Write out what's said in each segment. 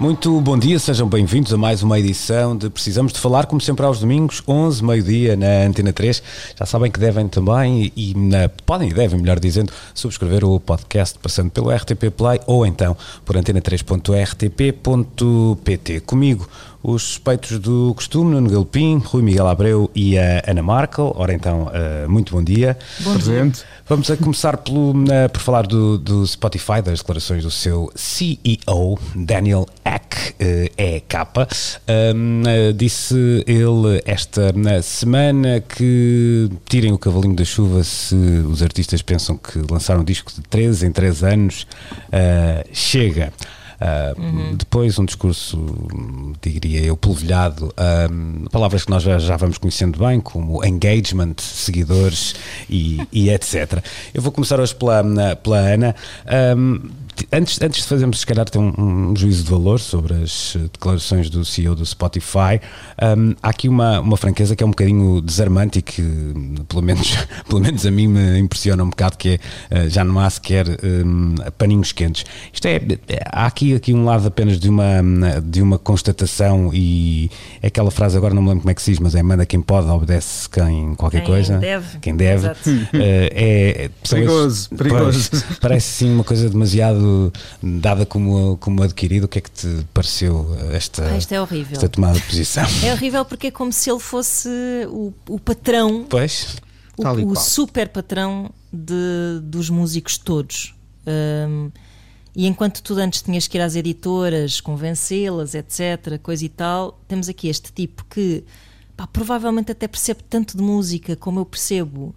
Muito bom dia, sejam bem-vindos a mais uma edição de Precisamos de Falar, como sempre aos domingos, 11, meio-dia, na Antena 3. Já sabem que devem também, e na, podem e devem, melhor dizendo, subscrever o podcast passando pelo RTP Play ou então por antena3.rtp.pt. Comigo, os suspeitos do costume, Nuno Galpim, Rui Miguel Abreu e a Ana Markel. Ora então, uh, muito bom dia. Bom Presente. Dia. Vamos a começar pelo, uh, por falar do, do, Spotify, das declarações do seu CEO, Daniel Eck, uh, EK. Um, uh, disse ele esta semana que tirem o cavalinho da chuva se os artistas pensam que lançar um disco de 3 em 3 anos chega. Uh, uhum. Depois, um discurso, diria eu, polvilhado, uh, palavras que nós já, já, vamos conhecendo bem, como engagement, seguidores e, e etc. Eu vou começar hoje pela, pela Ana. Um, antes, antes de fazermos, se calhar, ter um, um, juízo de valor sobre as declarações do CEO do Spotify, um, há aqui uma, uma franqueza que é um bocadinho desarmante e que, pelo menos, pelo menos a mim, me impressiona um bocado, que é, uh, já não há sequer um, paninhos quentes. Isto é, há aqui, aqui um lado apenas de uma, de uma constatação e é aquela frase, agora não me lembro como é que se diz, mas é manda quem pode, obedece quem qualquer quem coisa. Deve. Quem deve. Uh, é, perigoso, perigoso. Pois, parece sim uma coisa demasiado dada como, como adquirido, o que é que te pareceu esta, ah, isto é horrível. esta tomada de posição? É horrível porque é como se ele fosse o, o patrão, pois. o, o super patrão de, dos músicos todos. Um, e enquanto tu antes tinhas que ir às editoras, convencê-las, etc., coisa e tal, temos aqui este tipo que pá, provavelmente até percebe tanto de música como eu percebo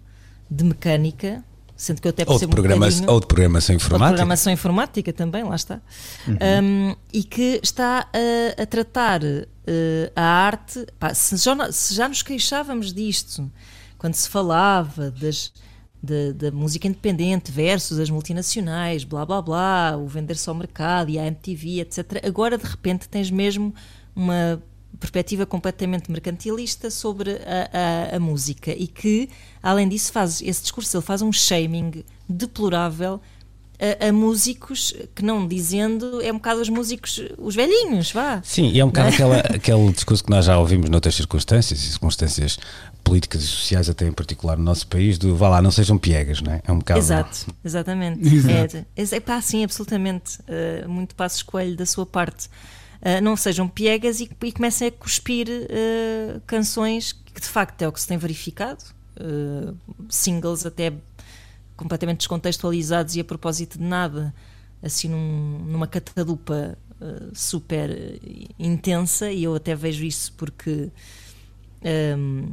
de mecânica, sendo que eu até ou de, programa, um ou de programação informática. Ou de programação informática também, lá está. Uhum. Um, e que está a, a tratar uh, a arte. Pá, se, já, se já nos queixávamos disto quando se falava das, da, da, música independente versus as multinacionais, blá blá blá, o vender-se ao mercado e a MTV, etc. Agora de repente tens mesmo uma perspectiva completamente mercantilista sobre a, a, a, música e que, além disso, faz esse discurso, ele faz um shaming deplorável a, a, músicos que não dizendo, é um bocado os músicos, os velhinhos, vá. Sim, e é um bocado é? aquela, aquele discurso que nós já ouvimos noutras circunstâncias, circunstâncias políticas e sociais, até em particular no nosso país, do vá lá, não sejam piegas, não é? É um bocado. Exato, exatamente. Exato. É, é, é pá, sim, absolutamente. Uh, muito passo escolho da sua parte. Uh, não sejam piegas e, e comecem a cuspir uh, canções que de facto é o que se tem verificado, uh, singles até completamente descontextualizados e a propósito de nada, assim num, numa catadupa super intensa, e eu até vejo isso porque. Um,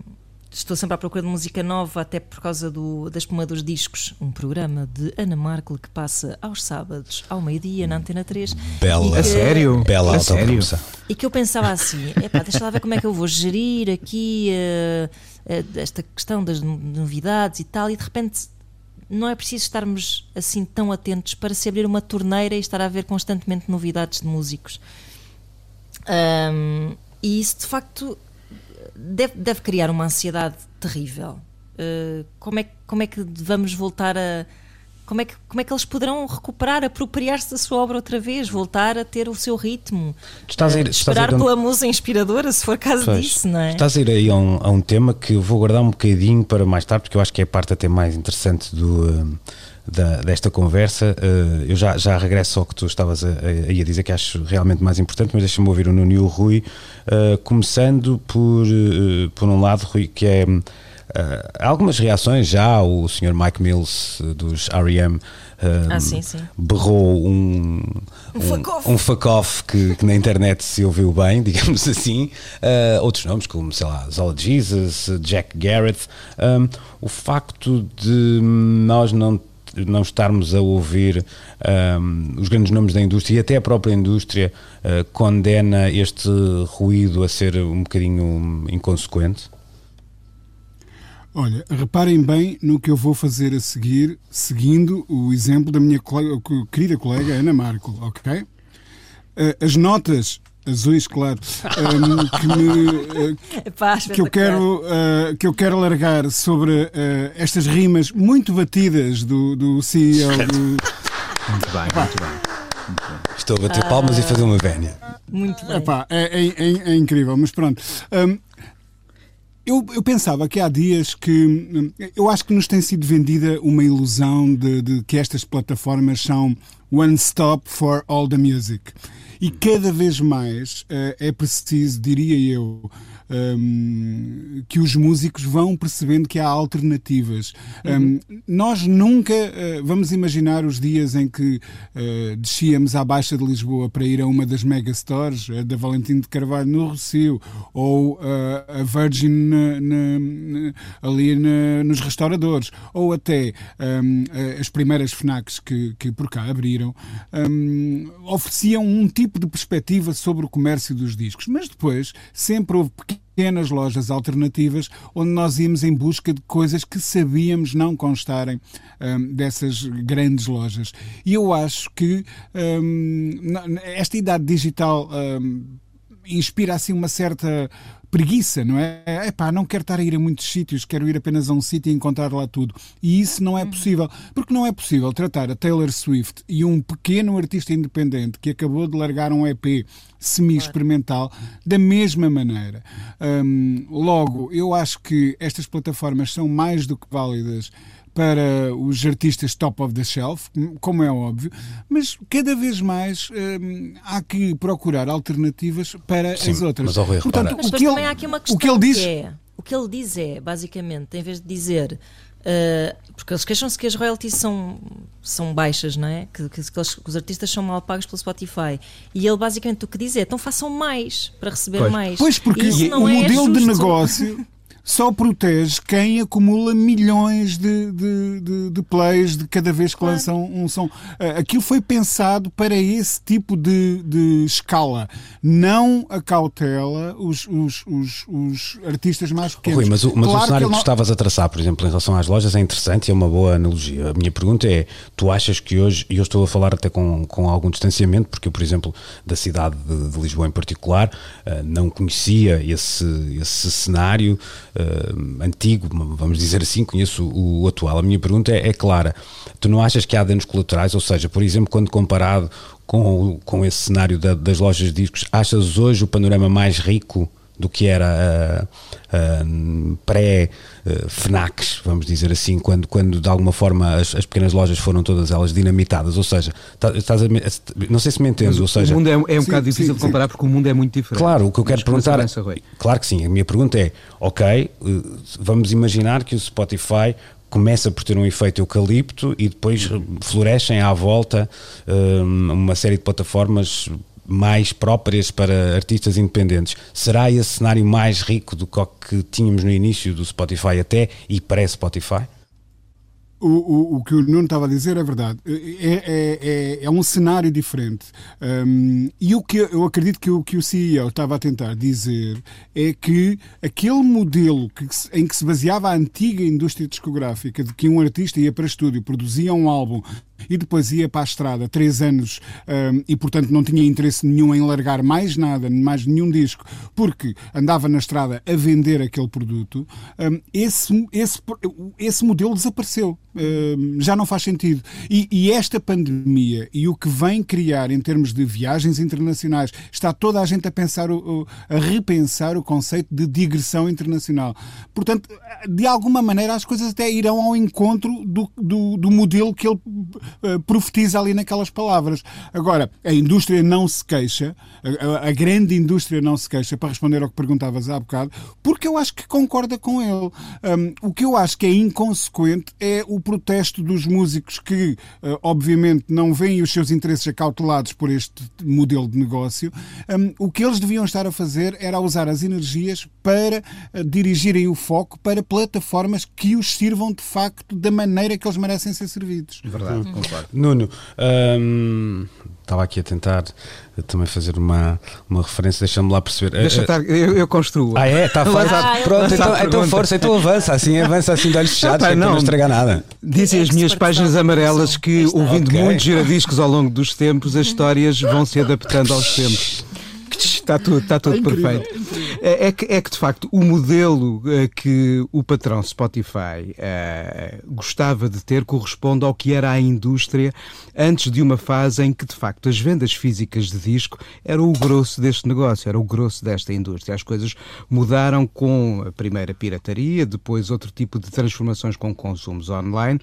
Estou sempre à procura de música nova, até por causa do, da Espuma dos Discos, um programa de Ana Markel que passa aos sábados, ao meio-dia, na Antena 3. Bela, que, a sério? Bela a sério? E que eu pensava assim: epá, deixa lá ver como é que eu vou gerir aqui uh, uh, esta questão das novidades e tal, e de repente não é preciso estarmos assim tão atentos para se abrir uma torneira e estar a ver constantemente novidades de músicos. Um, e isso de facto deve, deve criar uma ansiedade terrível. Uh, como, é, como é que vamos voltar a. Como é, que, como é que eles poderão recuperar, apropriar-se da sua obra outra vez, voltar a ter o seu ritmo? Estás a ir, uh, esperar a ir pela musa inspiradora, se for caso pois, disso, não é? Estás a ir aí a um, a um tema que eu vou guardar um bocadinho para mais tarde, porque eu acho que é a parte até mais interessante do. Uh, da, desta conversa. Uh, eu já, já regresso ao que tu estavas a, a, a dizer, que acho realmente mais importante, mas deixa-me ouvir o Nuno e o Rui, uh, começando por, uh, por um lado, Rui, que é. algumas reações já, o Sr. Mike Mills dos R.E.M. Ah, sim, sim. berrou um, um, um fuck-off que, que, na internet se ouviu bem, digamos assim. Uh, outros nomes, como, sei lá, Zola Jesus, Jack Garrett. Um, o facto de nós não não estarmos a ouvir um, os grandes nomes da indústria e até a própria indústria uh, condena este ruído a ser um bocadinho inconsequente? Olha, reparem bem no que eu vou fazer a seguir, seguindo o exemplo da minha colega, querida colega Ana Marco, ok? As notas azuis, claro, um, que, me, Epá, que, eu quero, uh, que eu quero largar sobre uh, estas rimas muito batidas do, do CEO. Do... Muito bem, muito bem. Muito bem. Estou a bater palmas e fazer uma vénia. Muito bem. Epá, é, é, é, é incrível, mas pronto. Um, eu, eu, pensava que há dias que. Eu acho que nos tem sido vendida uma ilusão de, de que estas plataformas são one stop for all the music. E cada vez mais uh, é preciso, diria eu, um, que os músicos vão percebendo que há alternativas. Um, nós nunca uh, vamos imaginar os dias em que uh, descíamos à Baixa de Lisboa para ir a uma das megastores, a da Valentim de Carvalho no Rocio, ou uh, a Virgin na, na, ali na, nos restauradores, ou até um, as primeiras FNACs que, que por cá abriram, ofereciam um tipo de perspectiva sobre o comércio dos discos. Mas depois sempre houve pequenas lojas alternativas onde nós íamos em busca de coisas que sabíamos não constarem um, dessas grandes lojas. E eu acho que um, esta idade digital um, inspira assim uma certa preguiça, não é? Epá, não quero estar a ir a muitos sítios, quero ir apenas a um sítio e encontrar lá tudo. E isso não é uhum. possível. Porque não é possível tratar a Taylor Swift e um pequeno artista independente que acabou de largar um EP semi-experimental da mesma maneira. Um, logo, eu acho que estas plataformas são mais do que válidas para os artistas top of the shelf, como é óbvio, mas cada vez mais hum, há que procurar alternativas para Sim, as outras. Mas, Rui, Portanto, mas o que ele, há aqui uma questão o que ele diz, que é, o que ele diz é, basicamente, em vez de dizer Uh, porque eles queixam-se que as royalties são, são baixas, não é? Que, que, que, eles, que, os artistas são mal pagos pelo Spotify. E ele basicamente o que diz é: então façam mais para receber pois. mais. Pois, porque o é modelo de negócio só protege quem acumula milhões de, de, de, de plays de cada vez que claro. lançam um som. Eh, aquilo foi pensado para esse tipo de, de escala. Não acautela os, os, os, os artistas mais pequenos. Rui, mas o, mas claro o cenário que, que estavas a traçar, por exemplo, em relação às lojas, é interessante e é uma boa analogia. A minha pergunta é: tu achas que hoje, e eu estou a falar até com, com algum distanciamento, porque eu, por exemplo, da cidade de, de Lisboa em particular, uh, não conhecia esse, esse cenário uh, antigo, vamos dizer assim, conheço o, o atual. A minha pergunta é, é, clara: tu não achas que há danos colaterais? Ou seja, por exemplo, quando comparado com, com esse cenário da, das lojas de discos, achas hoje o panorama mais rico do que era uh, uh, pré-FNACs, vamos dizer assim, quando, quando de alguma forma as, as, pequenas lojas foram todas elas dinamitadas, ou seja, tá, estás a, não sei se me entendes, ou seja... O mundo é, é um sim, bocado difícil sim, de comparar sim. porque o mundo é muito diferente. Claro, o que eu quero perguntar... Claro que sim, a minha pergunta é, ok, eh, vamos imaginar que o Spotify começa por ter um efeito eucalipto e depois florescem à volta um, uma série de plataformas mais próprias para artistas independentes. Será esse cenário mais rico do que tínhamos no início do Spotify até e pré-Spotify? O, o, o, que o Nuno estava a dizer é verdade. É, é, é, é um cenário diferente. Um, e o que eu acredito que o que o CEO estava a tentar dizer é que aquele modelo que, em que se baseava a antiga indústria discográfica, de que um artista ia para estúdio, produzia um álbum e depois ia para a estrada três anos um, e, portanto, não tinha interesse nenhum em largar mais nada, mais nenhum disco, porque andava na estrada a vender aquele produto, um, esse, esse, esse modelo desapareceu. Um, já não faz sentido. E, e, esta pandemia e o que vem criar em termos de viagens internacionais, está toda a gente a pensar, o, a repensar o conceito de digressão internacional. Portanto, de alguma maneira, as coisas até irão ao encontro do, do, do modelo que ele uh, profetiza ali naquelas palavras. Agora, a indústria não se queixa, a, a, grande indústria não se queixa, para responder ao que perguntavas há bocado, porque eu acho que concorda com ele. Um, o que eu acho que é inconsequente é o protesto dos músicos que, uh, obviamente, não veem os seus interesses acautelados por este modelo de negócio. Um, o que eles deviam estar a fazer era usar as energias para uh, dirigirem o foco para plataformas que os sirvam de facto da maneira que eles merecem ser servidos. Verdade, uhum. Concordo. Nuno, hum, estava aqui a tentar também fazer uma, uma referência, deixa-me lá perceber. Deixa estar, eu, eu construo. Ah, é? Está fácil. Ah, Pronto, então, então força, então avança, assim avança assim de olhos fechados, não, não, não estragar nada. Dizem as minhas páginas amarelas que, ouvindo okay. muitos giradiscos ao longo dos tempos, as histórias vão se adaptando aos tempos. Está tudo, está tudo é perfeito. É, é, que, é que, de facto, o modelo eh, que o patrão Spotify uh, gostava de ter corresponde ao que era a indústria antes de uma fase em que, de facto, as vendas físicas de disco eram o grosso deste negócio, era o grosso desta indústria. As coisas mudaram com a primeira pirataria, depois outro tipo de transformações com consumos online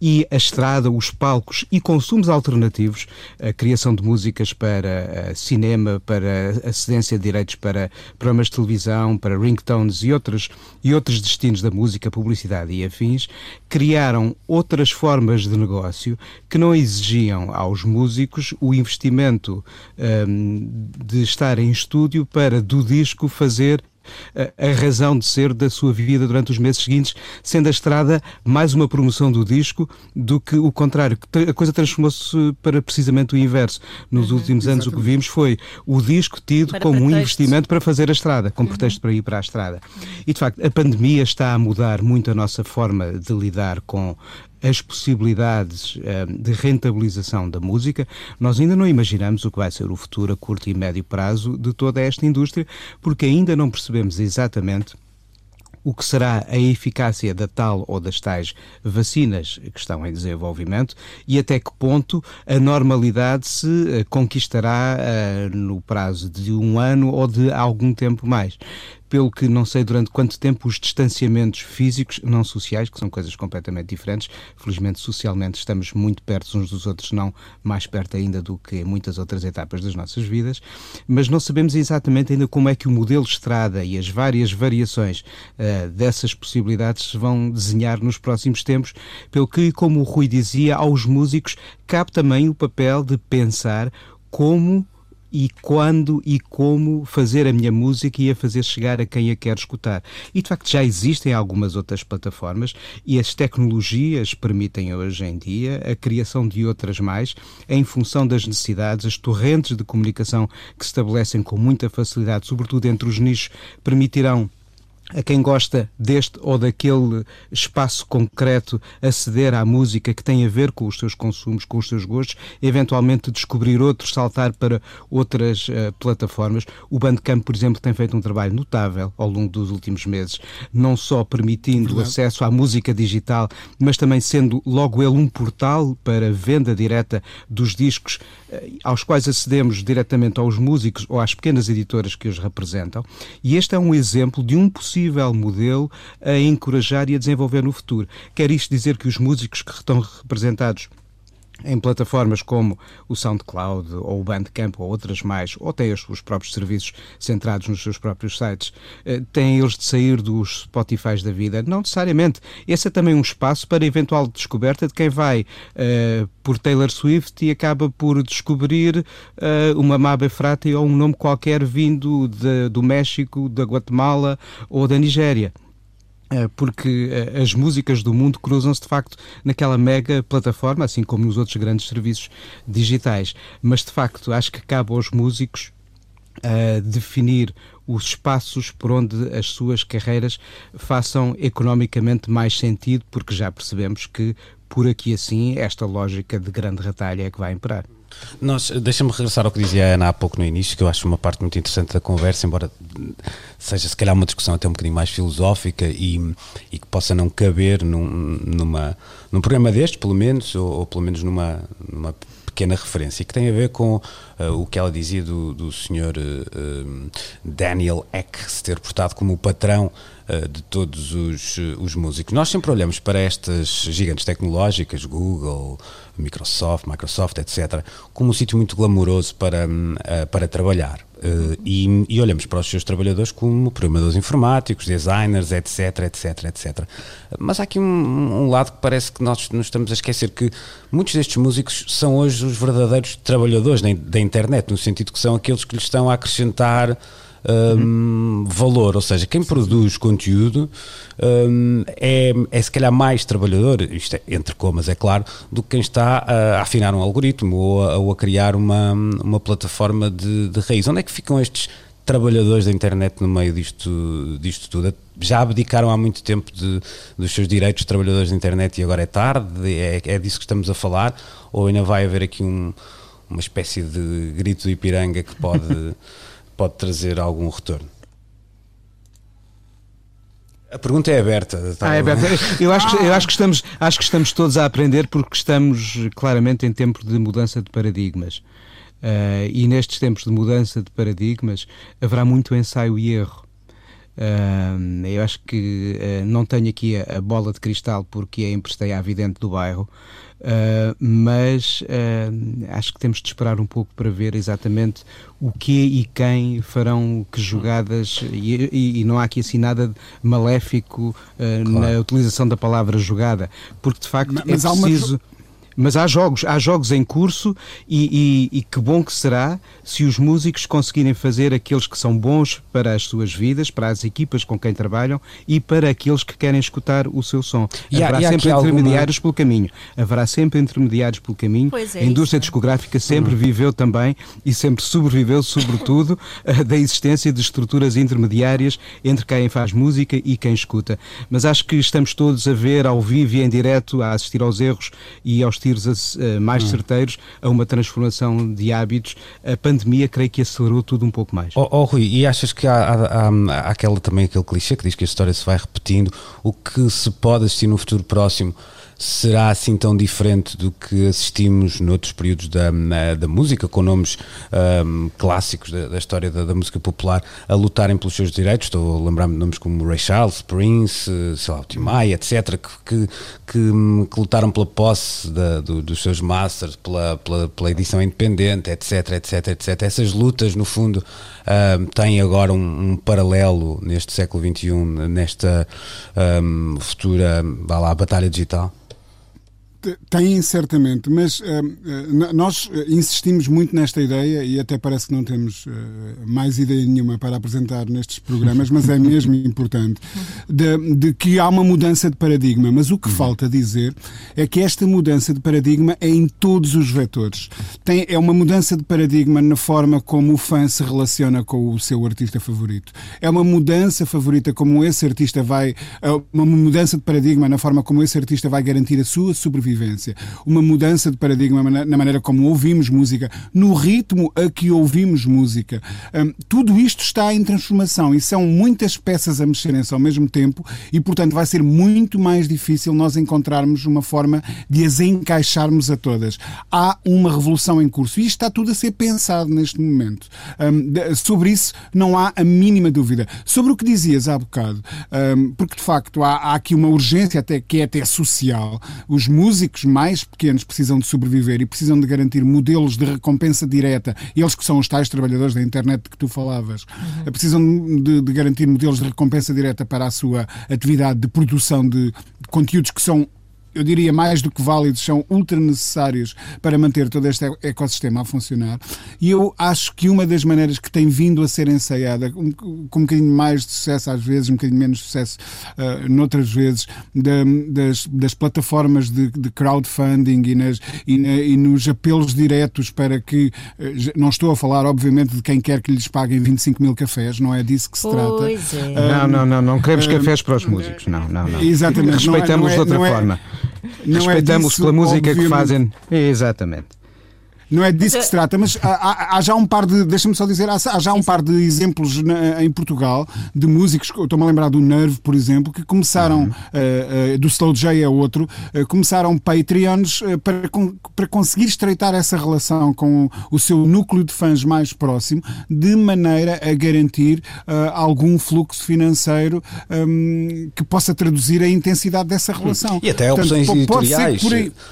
e a estrada, os palcos e consumos alternativos, a criação de músicas para uh, cinema, para a cedência de direitos para programas de televisão, para ringtones e outros, e outros destinos da música, publicidade e afins, criaram outras formas de negócio que não exigiam aos músicos o investimento um, de estar em estúdio para do disco fazer a, razão de ser da sua vida durante os meses seguintes, sendo a estrada mais uma promoção do disco do que o contrário. A coisa transformou-se para precisamente o inverso. Nos uhum, últimos anos exatamente. o que vimos foi o disco tido para como pretexto. um investimento para fazer a estrada, como uhum. pretexto para ir para a estrada. E de facto, a pandemia está a mudar muito a nossa forma de lidar com as possibilidades uh, de rentabilização da música, nós ainda não imaginamos o que vai ser o futuro a curto e médio prazo de toda esta indústria, porque ainda não percebemos exatamente o que será a eficácia da tal ou das tais vacinas que estão em desenvolvimento e até que ponto a normalidade se eh, conquistará uh, no prazo de um ano ou de algum tempo mais pelo que não sei durante quanto tempo os distanciamentos físicos, não sociais, que são coisas completamente diferentes. Felizmente, socialmente, estamos muito perto uns dos outros, não mais perto ainda do que em muitas outras etapas das nossas vidas, mas não sabemos exatamente ainda como é que o modelo estrada e as várias variações uh, dessas possibilidades se vão desenhar nos próximos tempos, pelo que, como o Rui dizia, aos músicos cabe também o papel de pensar como e quando e como fazer a minha música e a fazer chegar a quem a quer escutar. E de facto já existem algumas outras plataformas e as tecnologias permitem hoje em dia a criação de outras mais em função das necessidades, as torrentes de comunicação que se estabelecem com muita facilidade, sobretudo entre os nichos, permitirão a quem gosta deste ou daquele espaço concreto aceder à música que tem a ver com os seus consumos, com os seus gostos, eventualmente descobrir outros, saltar para outras uh, plataformas. O Bandcamp, por exemplo, tem feito um trabalho notável ao longo dos últimos meses, não só permitindo o acesso à música digital, mas também sendo logo ele um portal para venda direta dos discos uh, aos quais acedemos diretamente aos músicos ou às pequenas editoras que os representam. E este é um exemplo de um possível possível modelo a encorajar e a desenvolver no futuro. Quer isto dizer que os músicos que estão representados em plataformas como o SoundCloud ou o Bandcamp ou outras mais, ou até os, os próprios serviços centrados nos seus próprios sites, eh, têm eles de sair dos Spotify da vida? Não necessariamente. Esse é também um espaço para eventual descoberta de quem vai eh, por Taylor Swift e acaba por descobrir eh, uma Mabe Frati ou um nome qualquer vindo de, do México, da Guatemala ou da Nigéria. Eh, porque eh, as músicas do mundo cruzam-se de facto naquela mega plataforma, assim como nos outros grandes serviços digitais. Mas de facto acho que cabe aos músicos uh, definir os espaços por onde as suas carreiras façam economicamente mais sentido, porque já percebemos que por aqui assim esta lógica de grande retalho é que vai imperar. Nós, deixa-me regressar ao que dizia a Ana há pouco no início, que eu acho uma parte muito interessante da conversa, embora seja se calhar uma discussão até um bocadinho mais filosófica e, e que possa não caber num, numa, num programa destes, pelo menos, ou, ou pelo menos numa, numa pequena referência, que tem a ver com uh, o que ela dizia do, do senhor uh, Daniel Eck se ter portado como o patrão de todos os, os músicos. Nós sempre olhamos para estas gigantes tecnológicas, Google, Microsoft, Microsoft, etc., como um sítio muito glamouroso para, para trabalhar. E, e, olhamos para os seus trabalhadores como programadores informáticos, designers, etc, etc, etc. Mas há aqui um, um, lado que parece que nós nos estamos a esquecer que muitos destes músicos são hoje os verdadeiros trabalhadores da, da internet, no sentido que são aqueles que lhes estão a acrescentar valor, ou seja, quem produz conteúdo um, é, é se calhar mais trabalhador, isto é, entre comas, é claro, do que quem está a afinar um algoritmo ou a, ou a criar uma, uma plataforma de, de raiz. Onde é que ficam estes trabalhadores da internet no meio disto, disto tudo? Já abdicaram há muito tempo de, dos seus direitos de trabalhadores da internet e agora é tarde? É, é disso que estamos a falar? Ou ainda vai haver aqui um, uma espécie de grito de Ipiranga que pode pode trazer algum retorno? A pergunta é aberta. Tá? Ah, é aberta. Eu acho, que, eu acho que estamos, acho que estamos todos a aprender porque estamos claramente em tempo de mudança de paradigmas. Uh, e nestes tempos de mudança de paradigmas haverá muito ensaio e erro. Uh, eu acho que uh, não tenho aqui a, a, bola de cristal porque a emprestei à vidente do bairro, Uh, mas uh, acho que temos de esperar um pouco para ver exatamente o que e quem farão que jogadas, e, e, e não há aqui assim nada maléfico uh, claro. na utilização da palavra jogada, porque de facto mas, é preciso. Mas há jogos, há jogos em curso e, e, e, que bom que será se os músicos conseguirem fazer aqueles que são bons para as suas vidas, para as equipas com quem trabalham e para aqueles que querem escutar o seu som. E Haverá há, sempre intermediários alguma... pelo caminho. Haverá sempre intermediários pelo caminho. É a indústria isso. discográfica sempre uhum. viveu também e sempre sobreviveu, sobretudo, da existência de estruturas intermediárias entre quem faz música e quem escuta. Mas acho que estamos todos a ver ao vivo e em direto, a assistir aos erros e aos tiros uh, mais certeiros a uma transformação de hábitos. A pandemia, creio que acelerou tudo um pouco mais. Oh, oh Rui, e achas que há, há, há, aquela, também aquele clichê que diz que a história se vai repetindo? O que se pode assistir no futuro próximo? Será assim tão diferente do que assistimos noutros períodos da, da música, com nomes um, clássicos da, da história da, da, música popular a lutarem pelos seus direitos? Estou a lembrar-me de nomes como Ray Charles, Prince, sei lá, o Tim Maia, etc., que, que, que, que lutaram pela posse da, do, dos seus masters, pela, pela, pela, edição independente, etc., etc., etc. Essas lutas, no fundo, um, têm agora um, um, paralelo neste século XXI, nesta um, futura, vá lá, batalha digital? Têm certamente, mas uh, nós insistimos muito nesta ideia e até parece que não temos uh, mais ideia nenhuma para apresentar nestes programas, mas é mesmo importante, de, de, que há uma mudança de paradigma. Mas o que uhum. falta dizer é que esta mudança de paradigma é em todos os vetores. Tem, é uma mudança de paradigma na forma como o fã se relaciona com o seu artista favorito. É uma mudança favorita como esse artista vai, uma mudança de paradigma na forma como esse artista vai garantir a sua sobrevivência sobrevivência, uma mudança de paradigma na maneira como ouvimos música, no ritmo a que ouvimos música. Um, tudo isto está em transformação e são muitas peças a mexerem-se ao mesmo tempo e, portanto, vai ser muito mais difícil nós encontrarmos uma forma de as encaixarmos a todas. Há uma revolução em curso e isto está tudo a ser pensado neste momento. Um, sobre isso não há a mínima dúvida. Sobre o que dizias há bocado, um, porque de facto há, há aqui uma urgência até que é até social. Os músicos músicos mais pequenos precisam de sobreviver e precisam de garantir modelos de recompensa direta, eles que são os tais trabalhadores da internet de que tu falavas, uhum. precisam de, de, garantir modelos de recompensa direta para a sua atividade de produção de, de conteúdos que são eu diria mais do que válidos, são ultra necessários para manter todo este ecossistema a funcionar. E eu acho que uma das maneiras que tem vindo a ser ensaiada, com um, um bocadinho mais de sucesso às vezes, um bocadinho menos de sucesso uh, noutras vezes, de, das, das, plataformas de, de crowdfunding e, nas, e, na, e, nos apelos diretos para que, uh, não estou a falar, obviamente, de quem quer que lhes paguem 25 mil cafés, não é disso que se trata. É. Uh, não, não, não, não queremos cafés para os músicos, não, não, não. Exatamente. Respeitamos não é, não é, de outra forma. Não Respeitamos é disso, pela música obviamente. que fazem. Exatamente. Não é disso que se trata, mas há, há, já um par de, deixa-me só dizer, há, há já um par de exemplos na, em Portugal de músicos, estou-me a lembrar do Nerve, por exemplo, que começaram, uhum. uh, uh, do Slow J é outro, uh, começaram Patreons para, para conseguir estreitar essa relação com o seu núcleo de fãs mais próximo, de maneira a garantir algum fluxo financeiro um, que possa traduzir a intensidade dessa relação. E até Portanto, opções editoriais.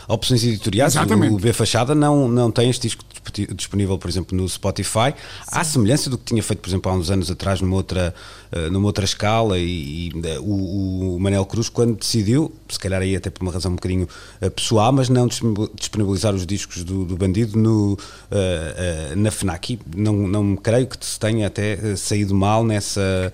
Opções editoriais, Exatamente. o B Fachada não, não tem este disco disponível, por exemplo, no Spotify, Sim. à semelhança do que tinha feito, por exemplo, há uns anos atrás, numa outra, uh, numa outra escala, e, e uh, o, o, Manel Cruz, quando decidiu, se calhar aí até por uma razão um bocadinho uh, pessoal, mas não disponibilizar os discos do, do Bandido no, na FNAC. Não, não creio que se tenha até saído mal nessa,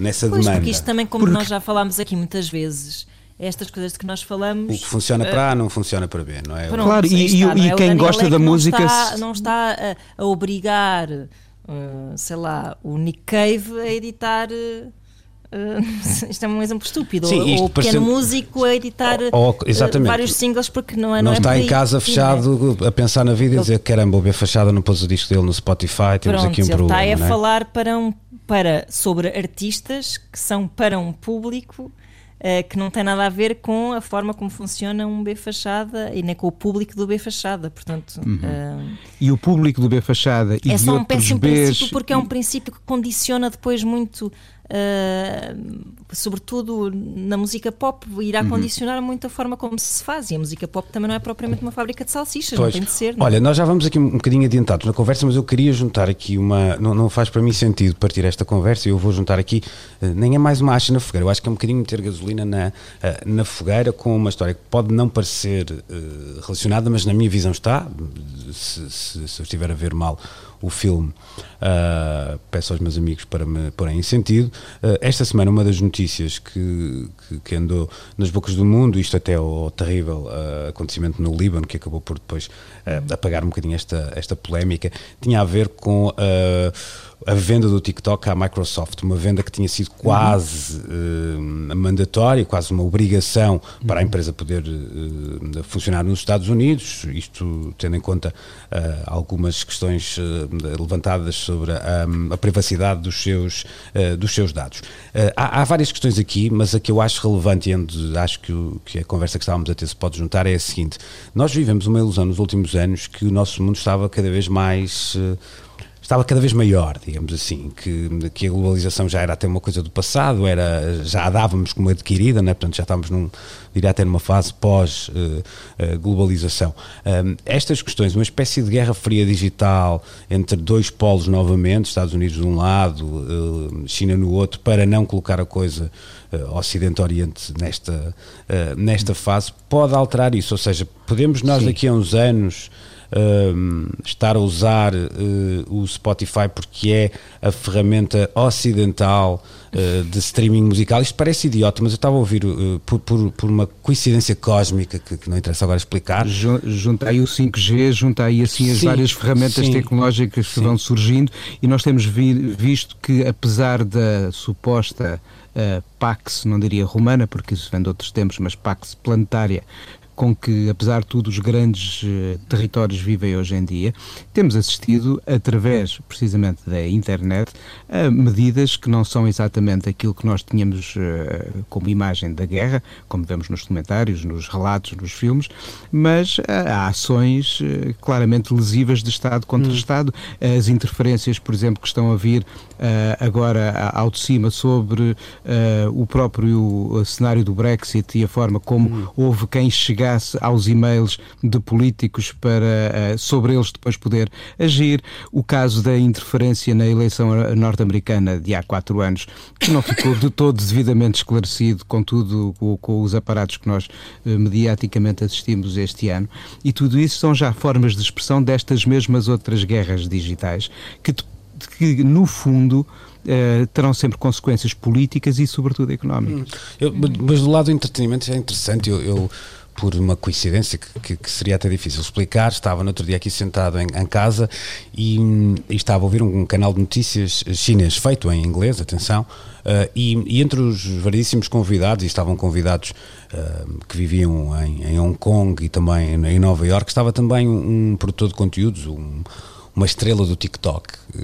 nessa pois, demanda. Porque isto também, como porque... nós já falámos aqui muitas vezes estas coisas de que nós falamos. O que funciona uh, para A não funciona para B, não é? Pronto, claro, e, está, e, e é? quem gosta da música. Não está, não está a, a, obrigar, uh, sei lá, o Nick Cave a editar. Uh, isto é um exemplo estúpido. Sim, ou o pequeno músico a editar ou, ou, vários singles porque não é Não, não está é em casa fechado a pensar na vida e dizer caramba, o B Fachada não pôs o disco dele no Spotify, temos Pronto, aqui um ele problema. Está a é? falar para um, para, sobre artistas que são para um público Uh, que não tem nada a ver com a forma como funciona um B Fachada e nem com o público do B Fachada, portanto... Uhum. Uh, e o público do B Fachada e é só um péssimo Bs... princípio porque é um princípio que condiciona depois muito Uh, sobretudo na música pop, irá uhum. condicionar muito a forma como se faz. E a música pop também não é propriamente uma fábrica de salsichas, pois. não tem de ser. Não? É? Olha, nós já vamos aqui um bocadinho adiantados na conversa, mas eu queria juntar aqui uma. Não, não faz para mim sentido partir esta conversa e eu vou juntar aqui. Uh, nem é mais uma acha na fogueira, eu acho que é um bocadinho meter gasolina na, uh, na fogueira com uma história que pode não parecer relacionada, mas na minha visão está. Se, se, se eu estiver a ver mal o filme. Uh, peço aos meus amigos para me porem em sentido. Uh, esta semana, uma das notícias que, que, que, andou nas bocas do mundo, isto até o terrível uh, acontecimento no Líbano, que acabou por depois apagar um bocadinho esta, esta polémica, tinha a ver com a venda do TikTok à Microsoft, uma venda que tinha sido quase uh, mandatória, quase uma obrigação para a empresa poder uh, funcionar nos Estados Unidos, isto tendo em conta uh, algumas questões levantadas sobre a, a, privacidade dos seus, dos seus dados. Há, há, várias questões aqui, mas a que eu acho relevante e onde acho que, o, que a conversa que estávamos a ter se pode juntar é a seguinte: nós vivemos uma ilusão nos últimos anos que o nosso mundo estava cada vez mais estava cada vez maior, digamos assim, que, que a globalização já era até uma coisa do passado, era, já a dávamos como adquirida, né? portanto já estávamos num, diria até numa fase pós-globalização. Uh, uh, um, estas questões, uma espécie de guerra fria digital entre dois polos novamente, Estados Unidos de um lado, uh, China no outro, para não colocar a coisa Ocidente-Oriente nesta, nesta fase, pode alterar isso, ou seja, podemos nós Sim. daqui a uns anos uh, estar a usar uh, o Spotify porque é a ferramenta ocidental uh, de streaming musical. Isto parece idiota, mas eu estava a ouvir uh, por, por, por, uma coincidência cósmica que, que, não interessa agora explicar. Junta aí o 5G, junta aí assim as sim, várias ferramentas sim, tecnológicas que sim. vão surgindo e nós temos vi, visto que apesar da suposta uh, Pax, não diria romana, porque isso vem de outros tempos, mas Pax planetária, com que, apesar de tudo, os grandes uh, territórios vivem hoje em dia, temos assistido, através precisamente da internet, a medidas que não são exatamente aquilo que nós tínhamos uh, como imagem da guerra, como vemos nos comentários, nos relatos, nos filmes, mas uh, há ações claramente lesivas de Estado contra hum. Estado. As interferências, por exemplo, que estão a vir agora ao de cima sobre o próprio cenário do Brexit e a forma como hum. houve quem chegasse aos e-mails de políticos para uh, sobre eles depois poder agir. O caso da interferência na eleição norte-americana de há quatro anos, que não ficou de todo devidamente esclarecido, contudo, com, com os aparatos que nós uh, mediaticamente assistimos este ano. E tudo isso são já formas de expressão destas mesmas outras guerras digitais que, que no fundo, Uh, terão sempre consequências políticas e, sobretudo, económicas. Eu, mas do lado do entretenimento é interessante. Eu, eu por uma coincidência que, que, que, seria até difícil explicar. Estava no outro dia aqui sentado em, em casa e, e, estava a ouvir um, canal de notícias chinês feito em inglês, atenção, uh, e, e, entre os variedíssimos convidados, e estavam convidados uh, que viviam em, em, Hong Kong e também em Nova York, estava também um, um produtor de conteúdos, um uma estrela do TikTok. Eh,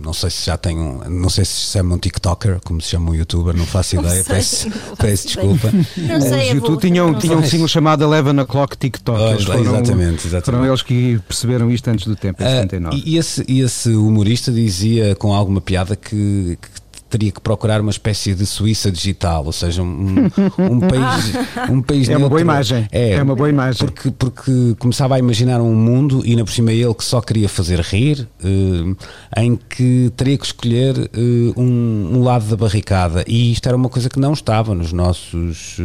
não sei se já tem um, não sei se se chama um TikToker, como se chama um youtuber, não faço ideia, sei, peço, peço desculpa. Não sei, Os YouTube tinham, tinham um single chamado Eleven O'Clock TikTok. Oh, foram, exatamente, exatamente. Foram eles que perceberam isto antes do tempo, em 79. Uh, e, esse, esse humorista dizia com alguma piada que, que teria que procurar uma espécie de Suíça digital, ou seja, um, um país, um país é uma boa imagem. É, é, uma boa imagem. Porque, porque começava a imaginar um mundo e ainda por cima ele que só queria fazer rir, eh, em que teria que escolher eh, um, um, lado da barricada e isto era uma coisa que não estava nos nossos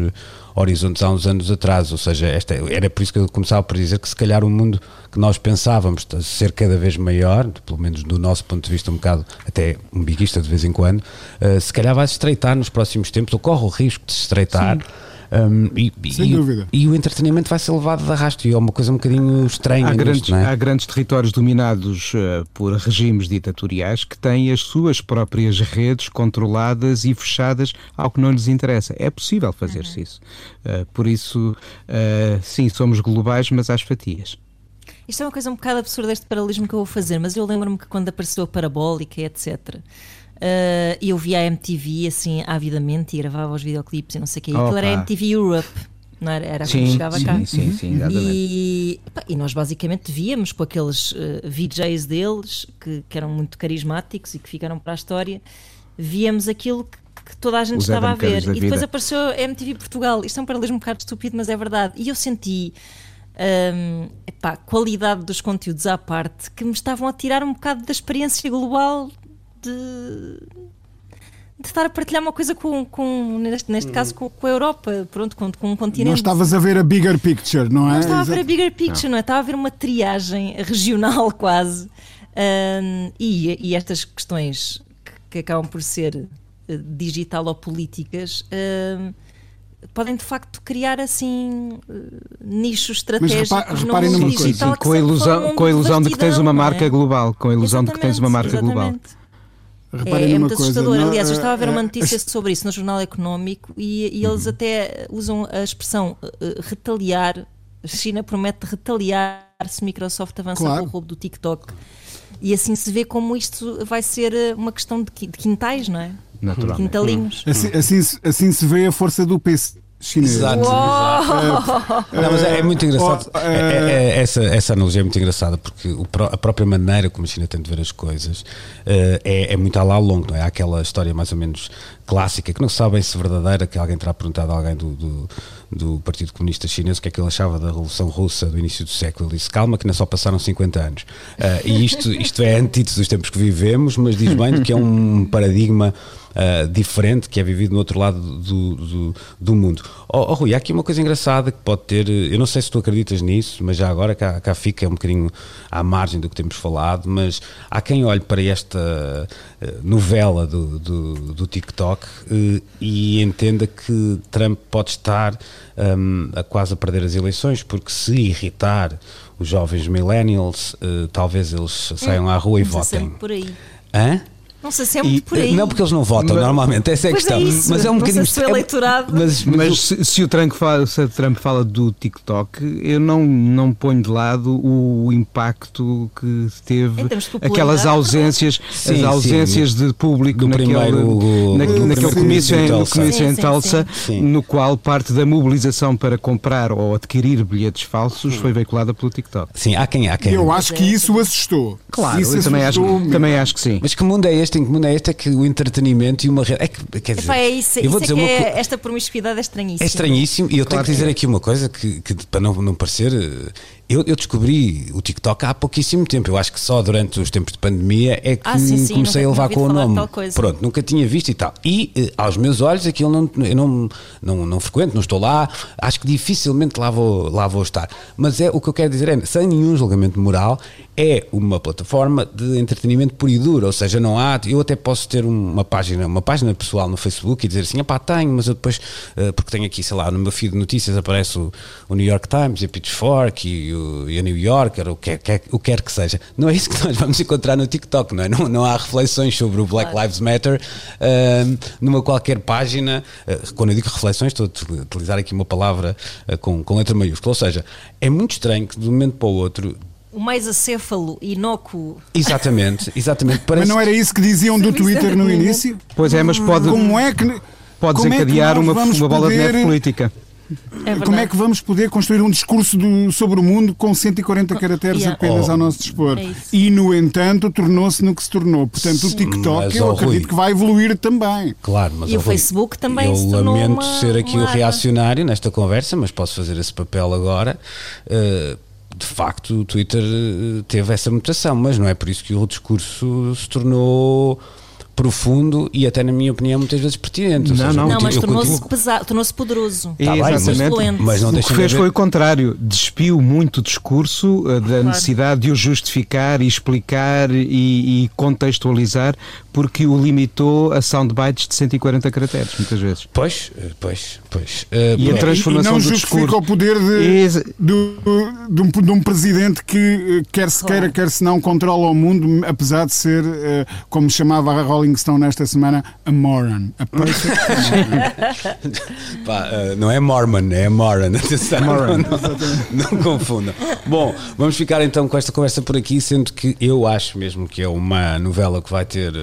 horizontes há uns anos atrás, ou seja, esta, era por isso que eu começava por dizer que se calhar o mundo que nós pensávamos ser cada vez maior, pelo menos do nosso ponto de vista um bocado até um biguista de vez em quando, uh, se calhar vai se estreitar nos próximos tempos, ou corre o risco de se estreitar. Sim um, e, Sem e, dúvida. E o entretenimento vai ser levado de arrasto e é uma coisa um bocadinho estranha. Há, grandes, é? há grandes territórios dominados uh, por regimes ditatoriais que têm as suas próprias redes controladas e fechadas ao que não lhes interessa. É possível fazer-se uhum. isso. Uh, por isso, uh, sim, somos globais, mas às fatias. Isto é uma coisa um bocado absurda, este paralelismo que eu vou fazer, mas eu lembro-me que quando apareceu a parabólica, etc., Uh, eu via a MTV assim avidamente e gravava os videoclipes e não sei o que. Aquilo era a MTV Europe. Não era, era sim, chegava sim, cá. Sim, sim, e, e, nós basicamente víamos com aqueles uh, VJs deles que, que, eram muito carismáticos e que ficaram para a história, víamos aquilo que, que toda a gente Os estava a ver. E depois apareceu a MTV Portugal. Isto é um paralelismo um bocado estúpido, mas é verdade. E eu senti. Um, epá, qualidade dos conteúdos à parte que me estavam a tirar um bocado da experiência global de, de estar a partilhar uma coisa com, com neste, neste hum. caso, com, com, a Europa, pronto, com, com um continente. Não estavas a ver a bigger picture, não é? Não estava Exato. a ver a bigger picture, não, não é? Estava a ver uma triagem regional quase. Um, e, e, estas questões que, que, acabam por ser uh, digital ou políticas. Uh, podem de facto criar assim uh, nichos estratégicos Mas repa no mundo digital com a ilusão, com a ilusão de que tens uma marca é? global, com a ilusão exatamente, de que tens uma marca exatamente. global. Reparem é, é muito coisa, assustador. Não, Aliás, eu estava a ver uma notícia sobre isso no Jornal Económico e, e eles uhum. até usam a expressão uh, retaliar. A China promete retaliar se Microsoft avançar claro. com o roubo do TikTok. E assim se vê como isto vai ser eh, uma questão de quintais, não é? Naturalmente. Quintalinhos. Assim, assim, assim se vê a força do PC chinês. Exato, exato. Não, mas é, é muito engraçado. É, é, é, essa, essa analogia é muito engraçada porque o, a própria maneira como a China tem de ver as coisas uh, é, é muito a lá longo, não é? Há aquela história mais ou menos clássica que não sabem se verdadeira, que alguém terá perguntado a alguém do, do, do, Partido Comunista Chinês o que é que ele achava da Revolução Russa do início do século. Ele disse: calma, que não só passaram 50 anos. Uh, e isto, isto é antítese dos tempos que vivemos, mas diz bem que é um paradigma uh, diferente que é vivido no outro lado do, do, do mundo. Oh, oh, Rui, há aqui uma coisa engraçada que pode ter, eu não sei se tu acreditas nisso, mas já agora cá, cá fica um bocadinho à margem do que temos falado, mas há quem olhe para esta uh, novela do, do, do TikTok uh, e entenda que Trump pode estar um, a quase a perder as eleições, porque se irritar os jovens millennials, talvez eles saiam à rua e votem. Por aí. Hã? Não sei se é muito e, por aí. Não, porque eles não votam mas, normalmente, essa é a questão. É isso, mas é um bocadinho. Se o eleitorado. Mas, mas, mas se, se, o Trump fala, se o Trump fala do TikTok, eu não, não ponho de lado o impacto que teve aquelas ausências, sim, as ausências sim. de público do naquele, primeiro, na, do naquele comício em, no comício em Tulsa, no qual parte da mobilização para comprar ou adquirir bilhetes falsos foi veiculada pelo TikTok. Sim, há quem há quem. Eu acho que isso assustou. Claro, isso eu também acho, também acho que sim. Mas que mundo é este? Em comum é este é que o entretenimento e uma é que, quer dizer, Epá, é isso, eu vou é dizer é, esta promiscuidade é estranhíssima. É estranhíssimo e eu claro tenho que dizer aqui uma coisa que, que para não, não parecer Eu, eu, descobri o TikTok há pouquíssimo tempo. Eu acho que só durante os tempos de pandemia é que ah, sim, sim, comecei a levar com o nome. Pronto, nunca tinha visto e tal. E eh, aos meus olhos aquilo não, eu não, não, não frequento, não estou lá. Acho que dificilmente lá vou, lá vou estar. Mas é o que eu quero dizer é, sem nenhum julgamento moral, é uma plataforma de entretenimento puro e duro, ou seja, não há, eu até posso ter uma página, uma página pessoal no Facebook e dizer assim, pá, tenho, mas eu depois, uh, porque tenho aqui, sei lá, no meu feed de notícias aparece o, o New York Times e a Pitchfork e, o, e a New Yorker, o que, que, o que quer que seja. Não é isso que nós vamos encontrar no TikTok, não é? Não, não há reflexões sobre o Black Lives Matter uh, numa qualquer página, uh, quando eu digo reflexões, estou a utilizar aqui uma palavra com, com letra maiúscula, ou seja, é muito estranho que de um momento para o outro o mais acéfalo, inócuo. Exatamente, exatamente. Parece... Mas não era isso que diziam do Twitter no início? Pois é, mas pode, como é que, pode desencadear é uma, uma bola de neve política. É como é que vamos poder construir um discurso do, sobre o mundo com 140 caracteres yeah. apenas oh. ao nosso dispor? É e, no entanto, tornou-se no que se tornou. Portanto, Sim. o TikTok, mas, eu oh, acredito Rui, que vai evoluir também. Claro, mas e oh, o Facebook também eu se tornou lamento uma, ser aqui uma... o reacionário nesta conversa, mas posso fazer esse papel agora. Uh, de facto o Twitter eh, teve essa mutação, mas não é por isso que o discurso se tornou profundo e até na minha opinião muitas vezes pertinente. Não, seja, não, não mas tornou-se pesado, tornou-se poderoso. Tá Exatamente. Bem, mas, mas não o que fez foi o contrário, despiu muito o discurso uh, da claro. necessidade de o justificar e explicar e, e, contextualizar porque o limitou a soundbites de 140 caracteres, muitas vezes. Pois, eh, pois, pois. Uh, e a transformação e, e não do discurso... o poder de, de, de, um, de, um, presidente que quer se queira, quer se não, controla o mundo, apesar de ser, uh, como chamava a Rolling Stone nesta semana, a moron. A Pá, uh, não é Mormon, é Moron. Moron. Não, não, não confundam. Bom, vamos ficar então com esta conversa por aqui, sendo que eu acho mesmo que é uma novela que vai ter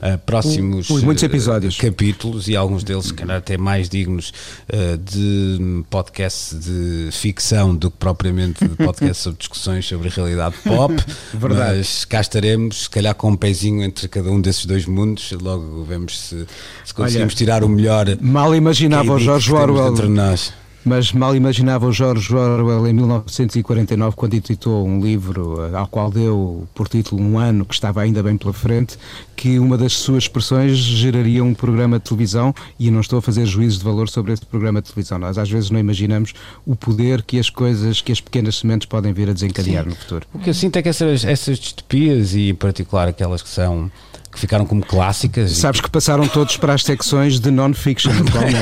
uh, próximos muitos episódios. capítulos e alguns deles, se calhar, até mais dignos uh, de podcast de ficção do que propriamente de podcast sobre discussões sobre realidade pop. Verdade. Mas cá estaremos, se calhar, com um pezinho entre cada um desses dois mundos. Logo vemos se, se conseguimos Olha, tirar o melhor. Mal imaginava o Jorge Orwell. Entre nós mas mal imaginava o George Orwell em 1949, quando editou um livro eh, ao qual deu por título Um Ano que estava ainda bem pela frente, que uma das suas expressões geraria um programa de televisão e não estou a fazer juízos de valor sobre esse programa de televisão. Nós às vezes não imaginamos o poder que as coisas, que as pequenas sementes podem vir a desencadear Sim. no futuro. O que eu sinto é que essas, essas distopias e em particular aquelas que são que ficaram como clássicas. Sabes que passaram todos para as secções de non-fiction,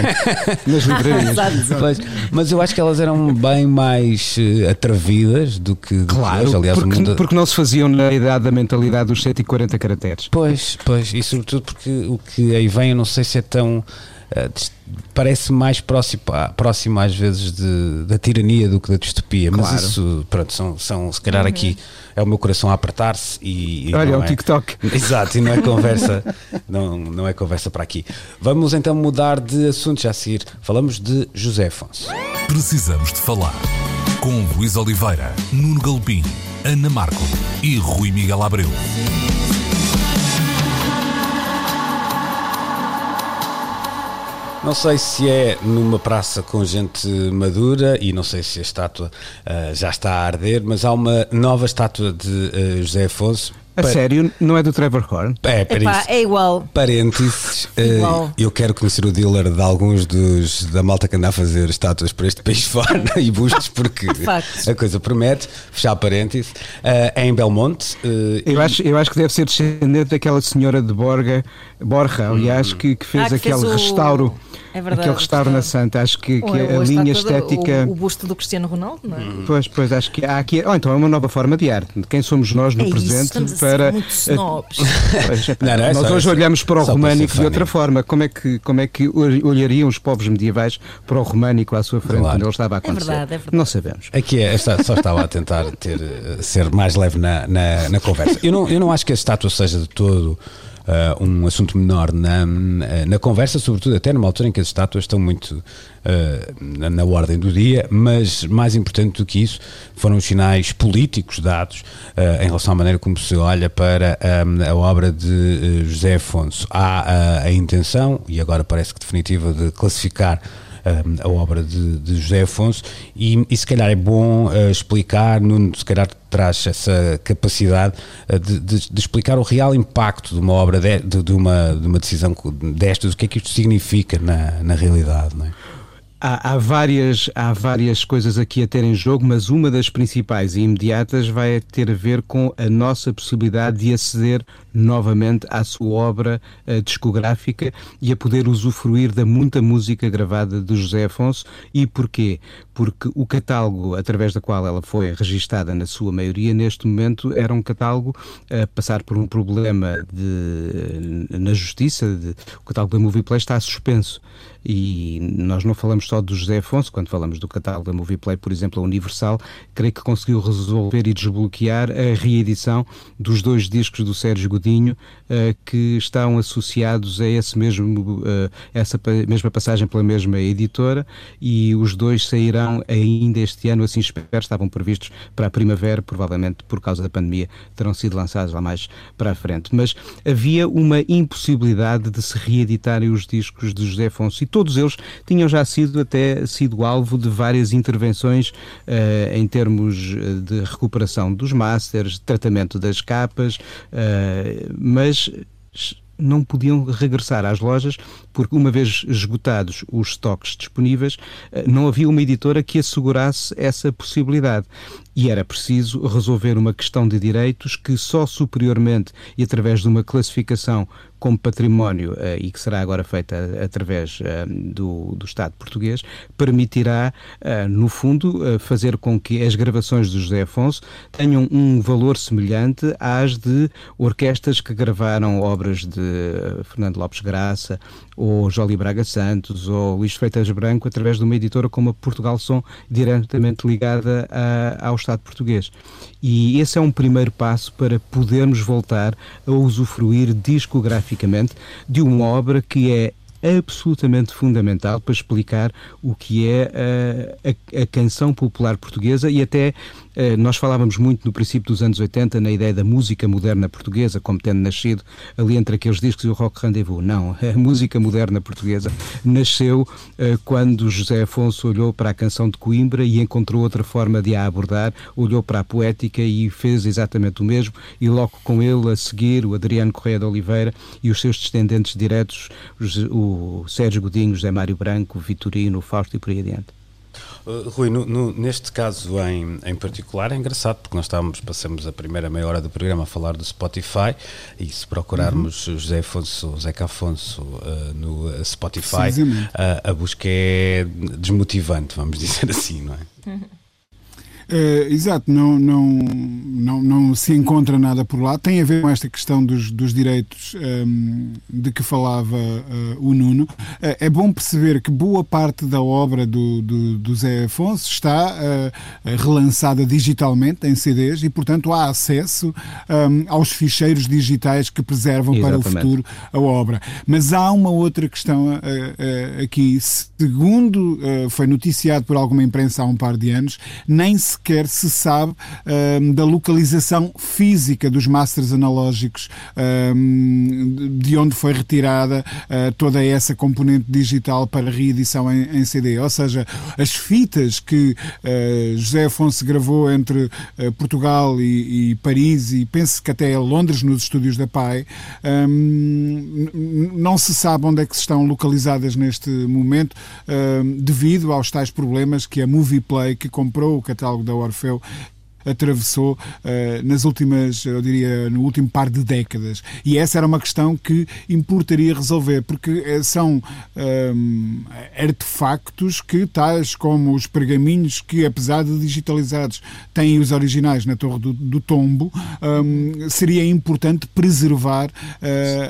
nas livrarias. mas, mas eu acho que elas eram bem mais uh, atrevidas do que claro, aliás, porque, mundo... porque não se faziam na idade da mentalidade dos 140 caracteres. Pois, pois, e sobretudo porque o que aí vem, eu não sei se é tão parece mais próximo, próximo às vezes de, da tirania do que da distopia, claro. mas isso, pronto, são, são se calhar uhum. aqui é o meu coração a apertar-se e, e. Olha, é um é, TikTok. Exato, e não é conversa, não, não é conversa para aqui. Vamos então mudar de assunto já a seguir. Falamos de José Afonso. Precisamos de falar com Luís Oliveira, Nuno Galpim, Ana Marco e Rui Miguel Abreu. Não sei se é numa praça com gente madura e não sei se a estátua uh, já está a arder, mas há uma nova estátua de uh, José Afonso. A pa sério? Não é do Trevor Horn? É, Epá, é igual. Parênteses, uh, eu quero conhecer o dealer de alguns dos da malta que anda a fazer estátuas para este país fora e bustos, porque a coisa promete. Fechar parênteses. Uh, é em Belmonte. Uh, eu, e... acho, eu acho que deve ser descendente daquela senhora de Borga, Borja, aliás, hum. que, que fez ah, que aquele fez o... restauro. É verdade. Aquele restauro na Santa, acho que, que a linha estética. O, o, busto do Cristiano Ronaldo, não é? Hum. Pois, pois, acho que há aqui. Ou então é uma nova forma de arte. Quem somos nós no é presente isso, para. Muito snobs. Pois, não, não, é nós hoje olhamos para o românico de outra forma. Como é, que, como é que olhariam os povos medievais para o românico à sua frente claro. quando ele estava a é acontecer? É verdade, é verdade. Não sabemos. Aqui é, esta, só estava a tentar ter, eh, ser mais leve na, na, na conversa. Eu não, eu não acho que a estátua seja de todo uh, um assunto menor na, na conversa, sobretudo até numa altura em que as estátuas estão muito uh, na, na, ordem do dia, mas mais importante do que isso foram os sinais políticos dados uh, em relação à maneira como se olha para um, a obra de José Afonso. Há a intenção, e agora parece que definitiva, de classificar a obra de, de, José Afonso e, e, se calhar é bom uh, explicar, Nuno, se calhar traz essa capacidade uh, de, de, de, explicar o real impacto de uma obra, de, de, uma, de uma decisão destas, o que é que isto significa na, na realidade, não é? Há, há, várias, há várias coisas aqui a ter em jogo, mas uma das principais e imediatas vai ter a ver com a nossa possibilidade de aceder novamente à sua obra uh, discográfica e a poder usufruir da muita música gravada de José Afonso. E porquê? Porque o catálogo através da qual ela foi registada, na sua maioria, neste momento, era um catálogo a passar por um problema de, na justiça. De, o catálogo da Movieplay está suspenso. E nós não falamos só do José Afonso, quando falamos do catálogo da Movieplay, por exemplo, a Universal, creio que conseguiu resolver e desbloquear a reedição dos dois discos do Sérgio Godinho uh, que estão associados a esse mesmo, uh, essa mesma passagem pela mesma editora e os dois sairão ainda este ano, assim espero, estavam previstos para a primavera, provavelmente por causa da pandemia terão sido lançados lá mais para a frente. Mas havia uma impossibilidade de se reeditarem os discos de José Afonso todos eles tinham já sido até sido alvo de várias intervenções uh, em termos eh, de recuperação dos masters, tratamento das capas, uh, mas não podiam regressar às lojas porque, uma vez esgotados os estoques disponíveis, não havia uma editora que assegurasse essa possibilidade. E era preciso resolver uma questão de direitos que só superiormente e através de uma classificação como património uh, e que será agora feita através uh, do, do Estado português, permitirá, uh, no fundo, fazer com que as gravações de José Afonso tenham um valor semelhante às de orquestras que gravaram obras de Fernando Lopes Graça ou Jolie Braga Santos ou Luís Freitas Branco através de uma editora como a Portugal Som, diretamente ligada a, ao Estado português. E esse é um primeiro passo para podermos voltar a usufruir discograficamente de uma obra que é absolutamente fundamental para explicar o que é a, a, a canção popular portuguesa e até eh, nós falávamos muito no princípio dos anos 80 na ideia da música moderna portuguesa, como tendo nascido ali entre aqueles discos e o Rock Rendezvous. Não, a música moderna portuguesa nasceu eh, quando José Afonso olhou para a canção de Coimbra e encontrou outra forma de a abordar, olhou para a poética e fez exatamente o mesmo, e logo com ele a seguir o Adriano Correia de Oliveira e os seus descendentes diretos, o Sérgio Godinho, José Mário Branco, o Vitorino, o Fausto e por aí adiante. Uh, Rui, no, no, neste caso em, em particular é engraçado porque nós estávamos, passamos a primeira meia hora do programa a falar do Spotify e se procurarmos uhum. José Afonso, Zeca Afonso uh, no Spotify, uh, a busca é desmotivante, vamos dizer assim, não é? Uhum. Uh, exato, não, não, não, não se encontra nada por lá. Tem a ver com esta questão dos, dos direitos um, ehm, de que falava uh, o Nuno. Uh, é bom perceber que boa parte da obra do, do, do Zé Afonso está relançada digitalmente em CDs e, portanto, há acesso um, ehm, aos ficheiros digitais que preservam Exatamente. para o futuro a obra. Mas há uma outra questão aqui. Segundo foi noticiado por alguma imprensa há um par de anos, nem se sequer se sabe um, da localização física dos masters analógicos, um, de onde foi retirada uh, toda essa componente digital para reedição em, em CD. Ou seja, as fitas que uh, José Afonso gravou entre uh, Portugal e, e, Paris e penso que até Londres, nos estúdios da PAI, um, não se sabe onde é que estão localizadas neste momento, devido aos tais problemas que a Movieplay, que comprou o catálogo da Orfeu atravessou uh, nas últimas, eu diria, no último par de décadas. E essa era uma questão que importaria resolver, porque eh, são um, eh, artefactos que, tais como os pergaminhos, que apesar de digitalizados têm os originais na Torre do, do Tombo, um, seria importante preservar uh,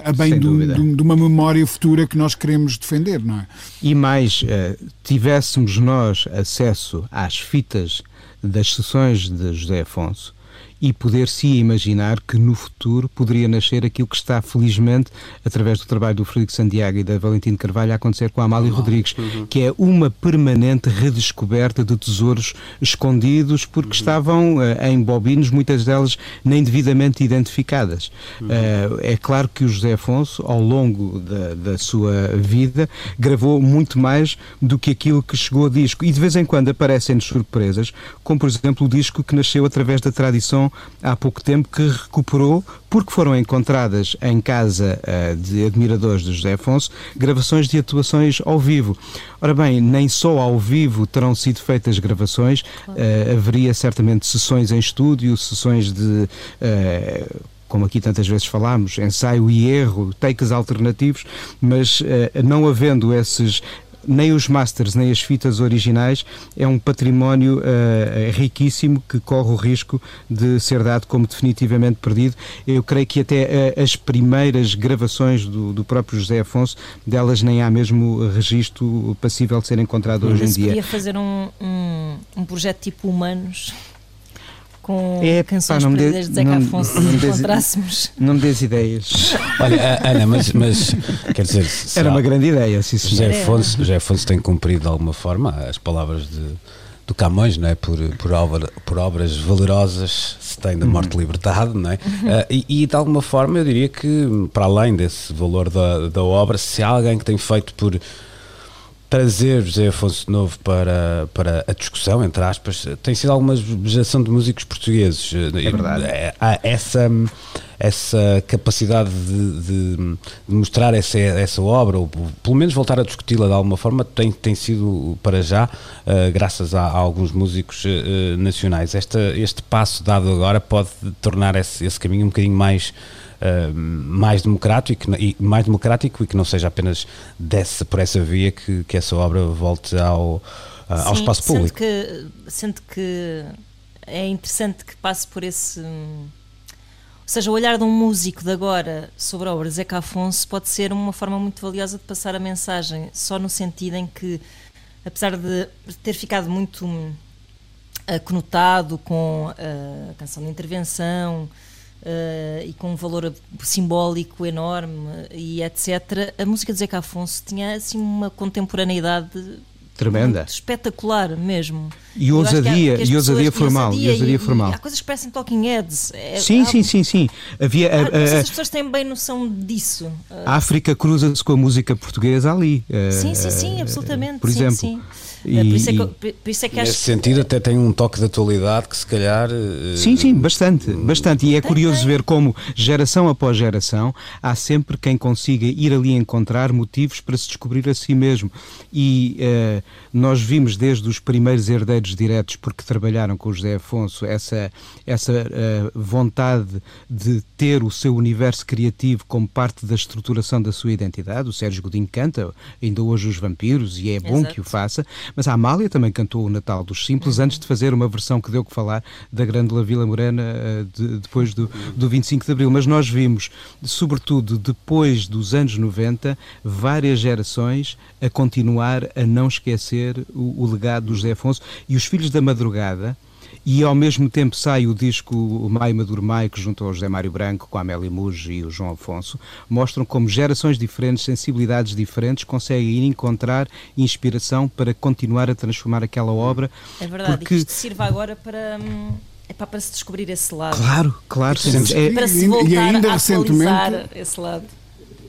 a bem do, do, de uma memória futura que nós queremos defender, não é? E mais, uh, tivéssemos nós acesso às fitas das sessões de José Afonso e poder-se imaginar que no futuro poderia nascer aquilo que está felizmente através do trabalho do Frederico Santiago e da Valentina Carvalho a acontecer com a Amália. Rodrigues, uhum. que é uma permanente redescoberta de tesouros escondidos porque uhum. estavam uh, em bobinos, muitas delas nem devidamente identificadas. Uh, é claro que o José Afonso, ao longo da, da sua vida, gravou muito mais do que aquilo que chegou a disco e de vez em quando aparecem-nos surpresas, como por exemplo o disco que nasceu através da tradição há pouco tempo que recuperou porque foram encontradas em casa uh, de admiradores de José Afonso gravações de atuações ao vivo. Ora bem, nem só ao vivo terão sido feitas gravações, uh, haveria certamente sessões em estúdio, sessões de. Uh, como aqui tantas vezes falámos, ensaio e erro, takes alternativos, mas uh, não havendo esses, nem os masters nem as fitas originais é um património uh, riquíssimo que corre o risco de ser dado como definitivamente perdido. Eu creio que até uh, as primeiras gravações do, do, próprio José Afonso, delas nem há mesmo registro passível de ser encontrado hoje em dia. podia fazer um, um, um projeto tipo Humanos com é, canções pá, perdidas de Zeca Afonso não, se encontrássemos. Não me des ideias. Olha, Ana, mas, mas quer dizer. Era uma grande ideia, sim, José Afonso, José Afonso tem cumprido de alguma forma as palavras de, do Camões, não é? Por, por, obra, por obras valerosas se tem da morte uhum. libertado, não é? Uhum. Uh, e, e, de alguma forma eu diria que, para além desse valor da, da obra, se há alguém que tem feito por trazer José Afonso Novo para, para a discussão, entre aspas, tem sido alguma geração de músicos portugueses. É verdade. É, há essa, essa capacidade de, de, de, mostrar essa, essa obra, ou pelo menos voltar a discuti-la de alguma forma, tem, tem sido para já, uh, graças a, a, alguns músicos uh, nacionais. Esta, este passo dado agora pode tornar esse, esse caminho um bocadinho mais uh, mais democrático e mais democrático e que não seja apenas desse por essa via que, que essa obra volte ao, uh, Sim, ao espaço público. Que, sendo que é interessante que passe por esse ou seja, o olhar de um músico de agora sobre a obra de Zeca Afonso pode ser uma forma muito valiosa de passar a mensagem, só no sentido em que, apesar de ter ficado muito uh, conotado com a canção de intervenção, uh, e com um valor simbólico enorme e etc. A música de Zeca Afonso tinha assim uma contemporaneidade tremenda, espetacular mesmo. E ousadia, e ousadia formal, e ousadia formal. Há coisas que parecem Talking Heads. É, sim, há, sim, sim, sim. Havia, há, a, a, as pessoas têm bem noção disso. A África cruza-se com a música portuguesa ali. Sim, sim, sim, absolutamente. Por exemplo. Sim, sim. E, por, isso é que, por isso é que nesse acho... sentido até tem um toque de atualidade que se calhar eh, sim, sim, bastante, bastante. E é curioso ver como geração após geração há sempre quem consiga ir ali encontrar motivos para se descobrir a si mesmo. E uh, nós vimos desde os primeiros herdeiros diretos porque trabalharam com o José Afonso essa, essa uh, vontade de ter o seu universo criativo como parte da estruturação da sua identidade, o Sérgio Godinho canta ainda hoje os vampiros e é bom Exato. que o faça, mas a Amália também cantou o Natal dos Simples antes de fazer uma versão que deu que falar da Grande Vila Morena eh, de, depois do, do 25 de Abril. Mas nós vimos, sobretudo depois dos anos 90, várias gerações a continuar a não esquecer o, o legado do José Afonso e os Filhos da Madrugada e ao mesmo tempo sai o disco Maio Maduro Maio, que junto ao José Mário Branco, com a Amélia Muge e o João Afonso, mostram como gerações diferentes, sensibilidades diferentes, conseguem encontrar inspiração para continuar a transformar aquela obra. É verdade, porque... e que isto sirva agora para... É para, para se descobrir esse lado. Claro, claro. É, para se voltar e ainda a recentemente, esse lado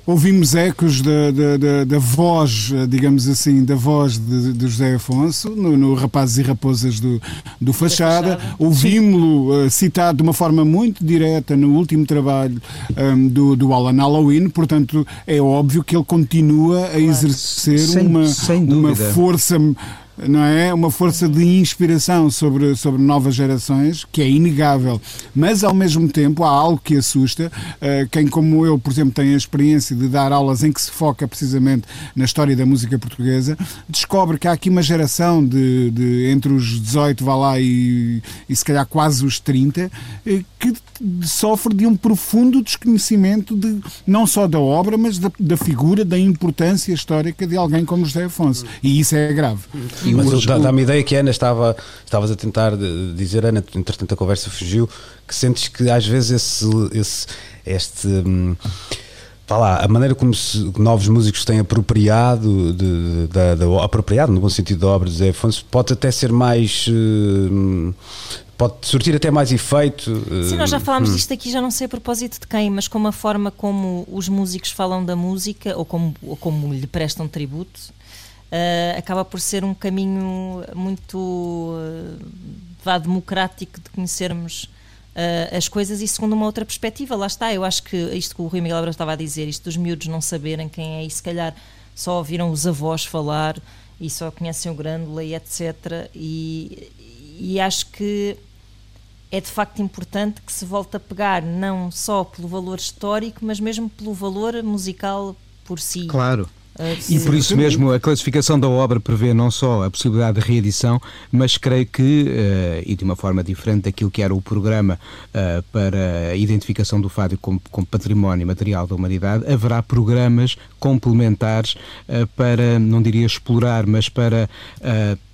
ouvimos ecos da, da, da, da, voz, digamos assim, da voz de, de José Afonso no, no, Rapazes e Raposas do, do Fachada. Ouvimos-lo uh, citado de uma forma muito direta no último trabalho um, do, do Alan Halloween, portanto é óbvio que ele continua a exercer sem, uma, sem uma força não é? Uma força de inspiração sobre, sobre novas gerações, que é inegável. Mas, ao mesmo tempo, há algo que assusta. Uh, quem, como eu, por exemplo, tem a experiência de dar aulas em que se foca precisamente na história da música portuguesa, descobre que há aqui uma geração de, de entre os 18, vá lá, e, e se calhar quase os 30, eh, que sofre de um profundo desconhecimento de, não só da obra, mas da, da figura, da importância histórica de alguém como José Afonso. E isso é grave. Mas dá-me ideia que a Ana estava, estavas a tentar dizer, Ana, entretanto a conversa fugiu, que sentes que às vezes esse, esse este. Hum, Tá lá, a maneira como se, novos músicos têm apropriado, de, de, de, de, apropriado no bom sentido da obra de Zé Afonso, pode até ser mais. Uh, pode surtir até mais efeito. Sim, nós já falámos hum. disto aqui, já não sei a propósito de quem, mas como a forma como os músicos falam da música ou como, ou como lhe prestam tributo, uh, acaba por ser um caminho muito uh, democrático de conhecermos uh, as coisas e segundo uma outra perspectiva. Lá está, eu acho que isto que o Rui Miguel Abreu estava a dizer, isto dos miúdos não saberem quem é e se calhar só ouviram os avós falar e só conhecem o Grândola e etc. E, e acho que é de facto importante que se volte a pegar não só pelo valor histórico, mas mesmo pelo valor musical por si. Claro. E por isso mesmo a classificação da obra prevê não só a possibilidade de reedição, mas creio que, uh, e de uma forma diferente daquilo que era o programa uh, para a identificação do fado como, como, património material da humanidade, haverá programas complementares uh, para, não diria explorar, mas para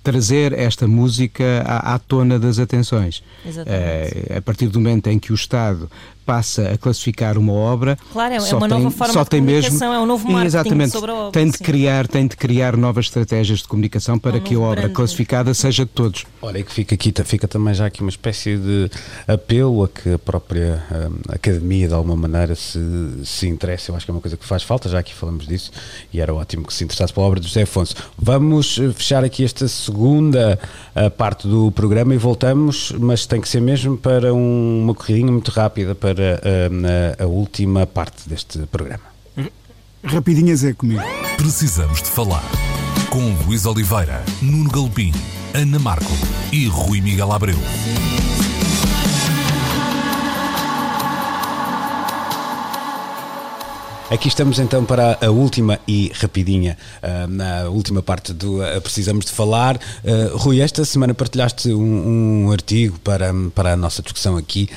trazer esta música à, à tona das atenções. Exatamente. a partir do momento em que o Estado passa a classificar uma obra. Claro, é uma nova forma só de tem comunicação, mesmo, é um novo marketing exatamente, sobre a obra. Tem de, criar, tem de criar novas estratégias de comunicação para um que a obra brand. classificada seja de todos. Olha, e que fica aqui, fica também já aqui uma espécie de apelo a que a própria um, academia, de alguma maneira, se, se interesse. Eu acho que é uma coisa que faz falta, já aqui falamos disso, e era ótimo que se interessasse pela obra de José Afonso. Vamos eh, fechar aqui esta segunda uh, parte do programa e voltamos, mas tem que ser mesmo para um, uma corridinha muito rápida para para a, a, a última parte deste programa. Rapidinhas é comigo. Precisamos de falar com Luís Oliveira, Nuno Galpim, Ana Marco e Rui Miguel Abreu. Aqui estamos então para a última e rapidinha, na última parte do uh, Precisamos de Falar. Uh, Rui, esta semana partilhaste um, um, artigo para, para a nossa discussão aqui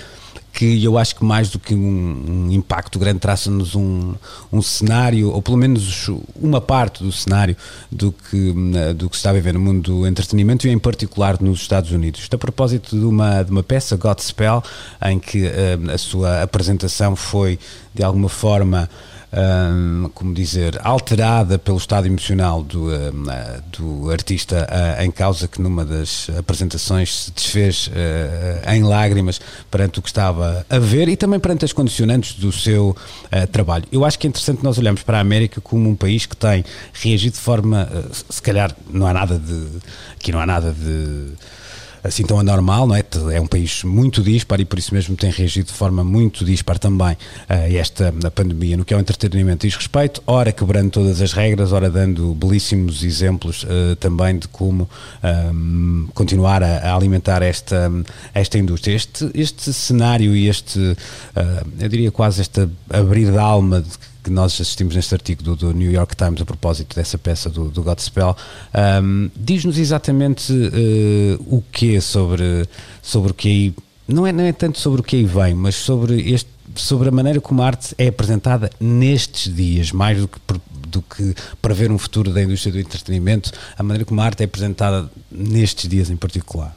que eu acho que mais do que um, um impacto grande traça-nos um, um cenário, ou pelo menos uma parte do cenário do que, do que se está a viver no mundo do entretenimento e em particular nos Estados Unidos. Isto a propósito de uma, de uma peça, Godspell, em que uh, a sua apresentação foi de alguma forma um, como dizer, alterada pelo estado emocional do, um, do artista uh, em causa, que numa das apresentações se desfez uh, em lágrimas perante o que estava a ver e também perante as condicionantes do seu trabalho. Eu acho que é interessante nós olharmos para a América como um país que tem reagido de forma, se calhar não há nada de, aqui não há nada de assim tão anormal, não é? É um país muito dispar e por isso mesmo tem reagido de forma muito dispar também a esta pandemia no que ao entretenimento diz respeito, ora quebrando todas as regras, ora dando belíssimos exemplos uh, também de como um, continuar a, a, alimentar esta, esta indústria. Este, este cenário e este, uh, eu diria quase este abrir da alma de que nós assistimos neste artigo do, do, New York Times a propósito dessa peça do, do Godspell, um, diz-nos exatamente uh, o que sobre, sobre o que aí, não é, não é tanto sobre o que aí vem, mas sobre, este, sobre a maneira como a arte é apresentada nestes dias, mais do que, do que ver um futuro da indústria do entretenimento, a maneira como a arte é apresentada nestes dias em particular.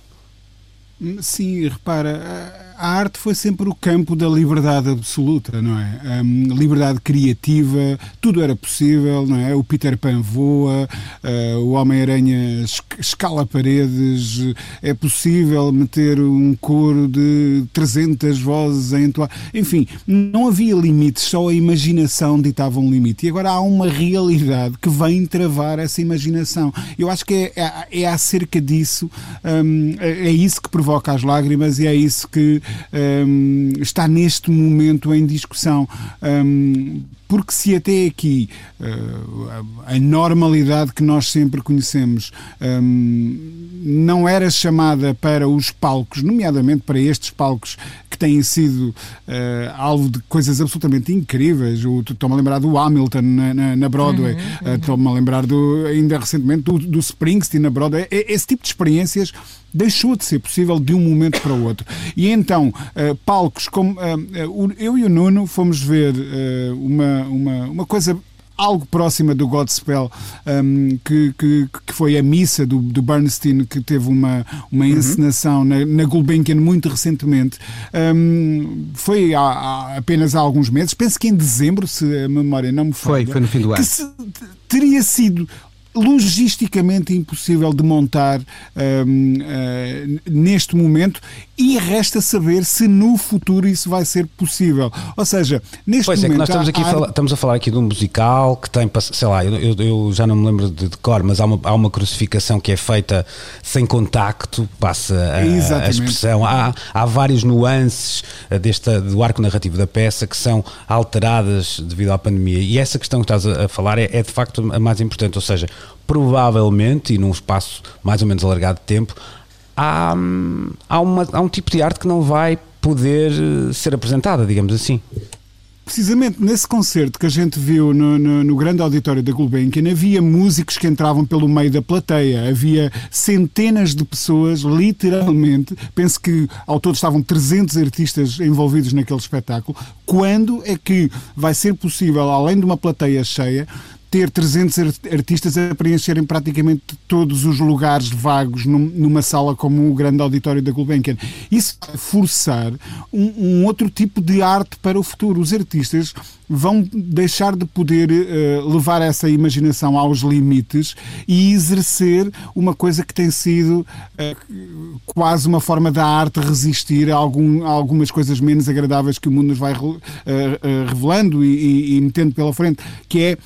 Sim, repara a arte foi sempre o campo da liberdade absoluta, não é? Um, liberdade criativa, tudo era possível, não é? O Peter Pan voa, uh, o Homem-Aranha escala paredes, é possível meter um coro de 300 vozes a entoar. Enfim, não havia limites, só a imaginação ditava um limite. E agora há uma realidade que vem travar essa imaginação. Eu acho que é, é, é acerca disso, um, é, é isso que provoca as lágrimas e é isso que um, está neste momento em discussão. Um, porque se até aqui uh, a normalidade que nós sempre conhecemos um, não era chamada para os palcos, nomeadamente para estes palcos que têm sido uh, alvo de coisas absolutamente incríveis. Estou-me a lembrar do Hamilton na, na, na Broadway, uhum, uhum. estou-me uh, a lembrar do, ainda recentemente do, do Springsteen na Broadway. Esse tipo de experiências deixou de ser possível de um momento para o outro. E então, uh, palcos como. Eu e o Nuno fomos ver uma, uma, uma coisa algo próxima do Godspell, um, que, que, que, foi a missa do, do Bernstein, que teve uma, uma uhum. encenação na, na Gulbenkian muito recentemente. Um, foi há, há, apenas há alguns meses, penso que em dezembro, se a memória não me falha. Foi, foi no fim do ano. Se, teria sido logisticamente impossível de montar um, uh, eh, neste momento e resta saber se no futuro isso vai ser possível. Ou seja, neste pois momento. É que nós estamos, aqui há... fala, estamos a falar aqui de um musical que tem, sei lá, eu, eu já não me lembro de, de, cor, mas há uma, há uma crucificação que é feita sem contacto, passa a, a expressão. Há, há várias nuances eh, desta, do arco narrativo da peça que são alteradas devido à pandemia. E essa questão que estás a, a falar é, é de facto a mais importante, ou seja, provavelmente, e num espaço mais ou menos alargado de tempo, há, há, uma, há um tipo de arte que não vai poder eh, ser apresentada, digamos assim. Precisamente nesse concerto que a gente viu no, no, no, grande auditório da Gulbenkian, havia músicos que entravam pelo meio da plateia, havia centenas de pessoas, literalmente, penso que ao todo estavam 300 artistas envolvidos naquele espetáculo. Quando é que vai ser possível, além de uma plateia cheia, ter 300 artistas a preencherem praticamente todos os lugares vagos numa sala como o grande auditório da Gulbenkian. Isso vai forçar um, um outro tipo de arte para o futuro. Os artistas vão deixar de poder uh, levar essa imaginação aos limites e exercer uma coisa que tem sido uh, quase uma forma da arte resistir a, algum, a, algumas coisas menos agradáveis que o mundo nos vai uh, revelando e, e, e, metendo pela frente, que é,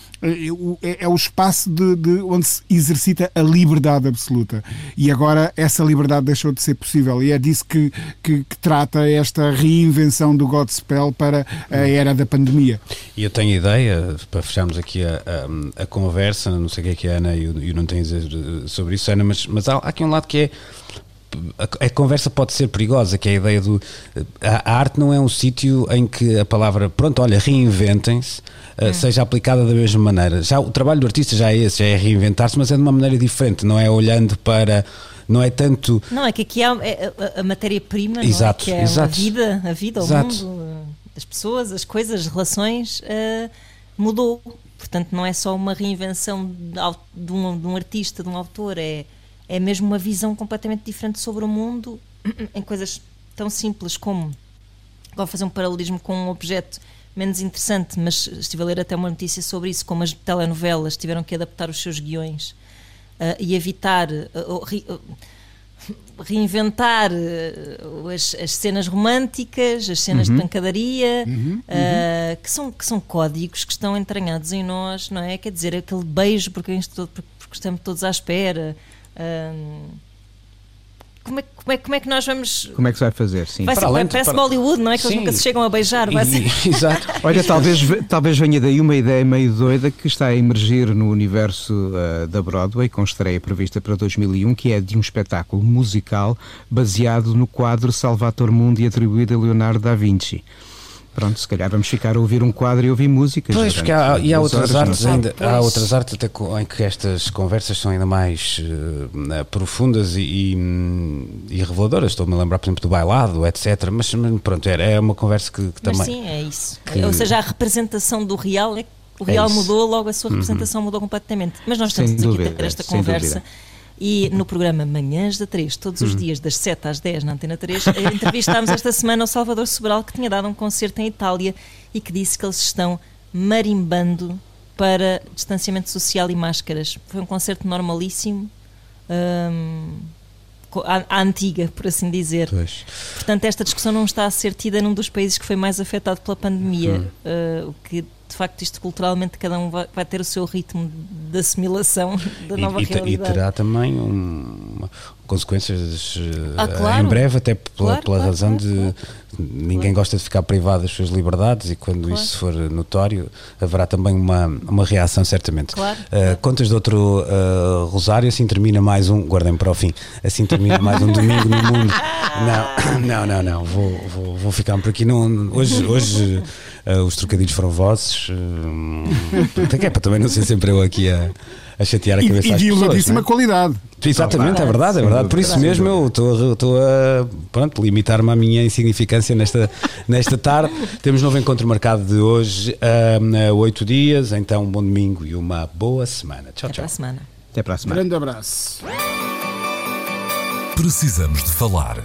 é, é o espaço de, de, onde se exercita a liberdade absoluta. E agora essa liberdade deixou de ser possível e é disso que, que, que trata esta reinvenção do Godspell para a era da pandemia. E eu tenho ideia, para fecharmos aqui a, a, a, conversa, não sei o que é que a Ana e o, não tenho a dizer sobre isso, Ana, mas, mas há, há aqui um lado que é a, a, conversa pode ser perigosa, que é a ideia do. A, a arte não é um sítio em que a palavra, pronto, olha, reinventem-se, hum. seja aplicada da mesma maneira. Já o trabalho do artista já é esse, já é reinventar-se, mas é de uma maneira diferente, não é olhando para. Não é tanto. Não, é que aqui há é, a, a matéria-prima, é? que é exato. a vida, a vida, o exato. mundo das pessoas, as coisas, as relações, uh, mudou. Portanto, não é só uma reinvenção de, de, um, de um artista, de um autor, é, é mesmo uma visão completamente diferente sobre o mundo em coisas tão simples como. Vou fazer um paralelismo com um objeto menos interessante, mas estive a ler até uma notícia sobre isso, como as telenovelas tiveram que adaptar os seus guiões uh, e evitar. Uh, reinventar uh, as, as, cenas românticas, as cenas uhum. de pancadaria, uhum. Uh, que, são, que são códigos que estão entranhados em nós, não é? Quer dizer, aquele beijo porque, porque estamos todos à espera. Uh, como é, como, é, como é que nós vamos. Como é que se vai fazer? Sim. Vai ser, para parece para... Bollywood, não é? Que eles nunca se chegam a beijar. Ser... Exato. Olha, talvez, talvez venha daí uma ideia meio doida que está a emergir no universo uh, da Broadway, com estreia prevista para 2001, que é de um espetáculo musical baseado no quadro Salvator Mundi atribuído a Leonardo da Vinci. Pronto, se calhar vamos ficar a ouvir um quadro e ouvir músicas. Pois, porque há, e há outras artes ainda, há outras artes até em que estas conversas são ainda mais uh, profundas e, e, e reveladoras. Estou-me a lembrar, por exemplo, do bailado, etc. Mas, pronto, é, é uma conversa que, que mas também. Sim, é isso. Que... Ou seja, a representação do real é o real é mudou, logo a sua uhum. representação uhum. mudou completamente. Mas nós estamos aqui a ter esta conversa. Dúvida e no programa Manhãs da 3, todos os hum. dias, das 7 às 10 na Antena 3, eh, entrevistámos esta semana o Salvador Sobral, que tinha dado um concerto em Itália e que disse que eles estão marimbando para distanciamento social e máscaras. Foi um concerto normalíssimo. Hum, à, antiga, por assim dizer. Pois. Portanto, esta discussão não está a ser tida num dos países que foi mais afetado pela pandemia, hum. uh, o que de facto isto culturalmente cada um vai, vai ter o seu ritmo de assimilação da nova e, realidade. E terá também um, consequências eh, ah, claro. em breve, até pela, claro, pela claro, razão de ninguém gosta de ficar privado das suas liberdades e quando isso for notório haverá também uma, uma reação certamente. Uh, contas de outro uh, Rosário, assim termina mais um, guardem para o fim, assim termina mais um domingo no mundo. Não, não, não, não, vou, vou, vou ficar por aqui. Não, hoje hoje uh, os trocadilhos foram vossos, uh, é para também não ser sempre eu aqui a a chatear a E, cabeça e às de elevadíssima não é? qualidade. Exatamente, é verdade, é verdade. Por isso mesmo eu estou a pronto, limitar-me à minha insignificância nesta, nesta tarde. Temos novo encontro marcado de hoje a oito dias, então um bom domingo e uma boa semana. Tchau, Até tchau. para a semana. Até para a semana. Grande abraço. Precisamos de falar